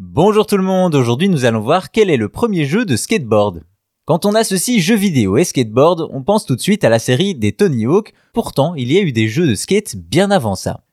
Bonjour tout le monde, aujourd'hui nous allons voir quel est le premier jeu de skateboard. Quand on associe jeux vidéo et skateboard, on pense tout de suite à la série des Tony Hawk, pourtant il y a eu des jeux de skate bien avant ça.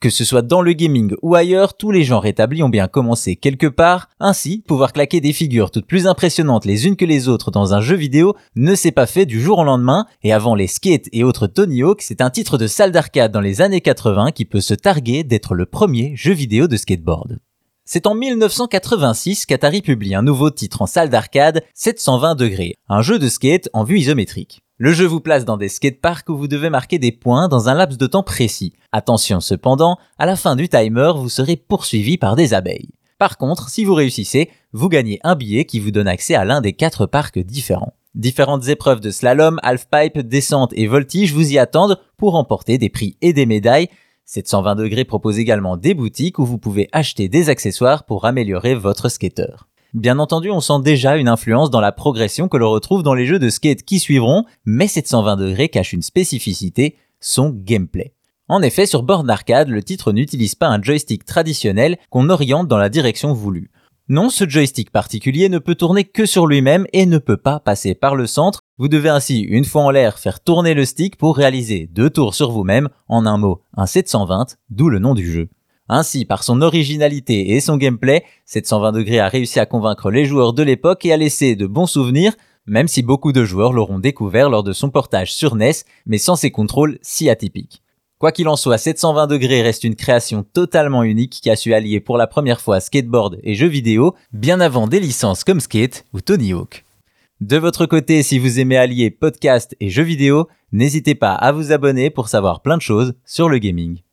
Que ce soit dans le gaming ou ailleurs, tous les genres établis ont bien commencé quelque part, ainsi pouvoir claquer des figures toutes plus impressionnantes les unes que les autres dans un jeu vidéo ne s'est pas fait du jour au lendemain, et avant les skates et autres Tony Hawk, c'est un titre de salle d'arcade dans les années 80 qui peut se targuer d'être le premier jeu vidéo de skateboard. C'est en 1986 qu'Atari publie un nouveau titre en salle d'arcade, 720 degrés, un jeu de skate en vue isométrique. Le jeu vous place dans des skateparks où vous devez marquer des points dans un laps de temps précis. Attention cependant, à la fin du timer, vous serez poursuivi par des abeilles. Par contre, si vous réussissez, vous gagnez un billet qui vous donne accès à l'un des quatre parcs différents. Différentes épreuves de slalom, halfpipe, descente et voltige vous y attendent pour remporter des prix et des médailles, 720 degrés propose également des boutiques où vous pouvez acheter des accessoires pour améliorer votre skater. Bien entendu, on sent déjà une influence dans la progression que l'on retrouve dans les jeux de skate qui suivront, mais 720 degrés cache une spécificité, son gameplay. En effet, sur borne arcade, le titre n'utilise pas un joystick traditionnel qu'on oriente dans la direction voulue. Non, ce joystick particulier ne peut tourner que sur lui-même et ne peut pas passer par le centre. Vous devez ainsi, une fois en l'air, faire tourner le stick pour réaliser deux tours sur vous-même, en un mot, un 720, d'où le nom du jeu. Ainsi, par son originalité et son gameplay, 720 degrés a réussi à convaincre les joueurs de l'époque et à laisser de bons souvenirs, même si beaucoup de joueurs l'auront découvert lors de son portage sur NES, mais sans ses contrôles si atypiques. Quoi qu'il en soit, 720 degrés reste une création totalement unique qui a su allier pour la première fois skateboard et jeux vidéo, bien avant des licences comme Skate ou Tony Hawk. De votre côté, si vous aimez allier podcast et jeux vidéo, n'hésitez pas à vous abonner pour savoir plein de choses sur le gaming.